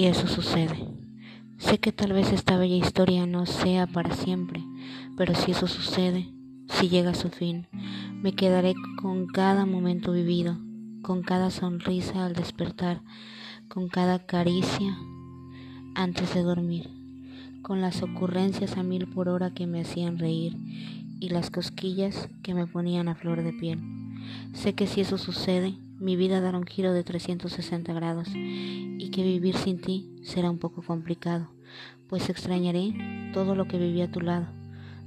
si eso sucede. Sé que tal vez esta bella historia no sea para siempre, pero si eso sucede, si llega a su fin, me quedaré con cada momento vivido, con cada sonrisa al despertar, con cada caricia antes de dormir, con las ocurrencias a mil por hora que me hacían reír y las cosquillas que me ponían a flor de piel. Sé que si eso sucede, mi vida dará un giro de 360 grados y que vivir sin ti será un poco complicado, pues extrañaré todo lo que viví a tu lado,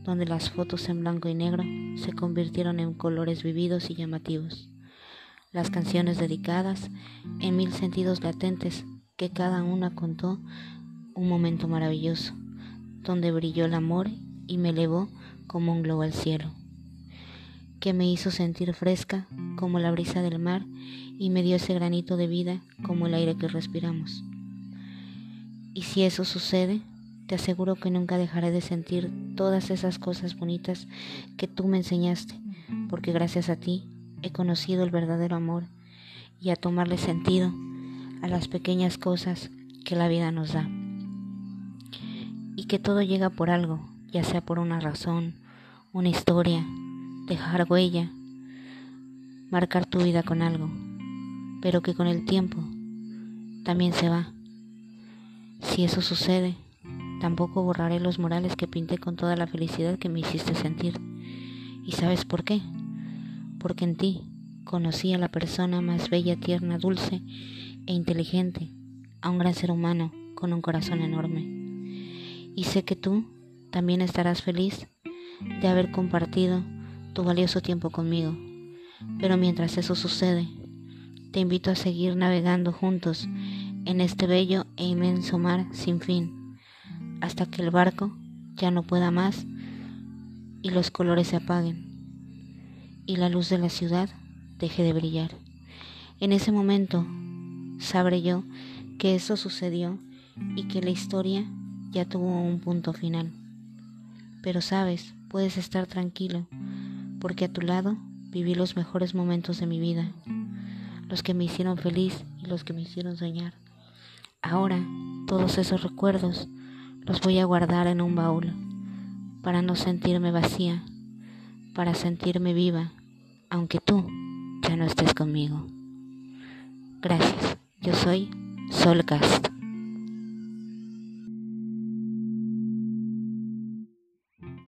donde las fotos en blanco y negro se convirtieron en colores vividos y llamativos. Las canciones dedicadas en mil sentidos latentes que cada una contó un momento maravilloso, donde brilló el amor y me elevó como un globo al cielo que me hizo sentir fresca como la brisa del mar y me dio ese granito de vida como el aire que respiramos. Y si eso sucede, te aseguro que nunca dejaré de sentir todas esas cosas bonitas que tú me enseñaste, porque gracias a ti he conocido el verdadero amor y a tomarle sentido a las pequeñas cosas que la vida nos da. Y que todo llega por algo, ya sea por una razón, una historia, dejar huella, marcar tu vida con algo, pero que con el tiempo también se va. Si eso sucede, tampoco borraré los morales que pinté con toda la felicidad que me hiciste sentir. ¿Y sabes por qué? Porque en ti conocí a la persona más bella, tierna, dulce e inteligente, a un gran ser humano con un corazón enorme. Y sé que tú también estarás feliz de haber compartido tu valioso tiempo conmigo. Pero mientras eso sucede, te invito a seguir navegando juntos en este bello e inmenso mar sin fin, hasta que el barco ya no pueda más y los colores se apaguen y la luz de la ciudad deje de brillar. En ese momento sabré yo que eso sucedió y que la historia ya tuvo un punto final. Pero sabes, puedes estar tranquilo porque a tu lado viví los mejores momentos de mi vida, los que me hicieron feliz y los que me hicieron soñar. Ahora todos esos recuerdos los voy a guardar en un baúl para no sentirme vacía, para sentirme viva, aunque tú ya no estés conmigo. Gracias, yo soy Solcast.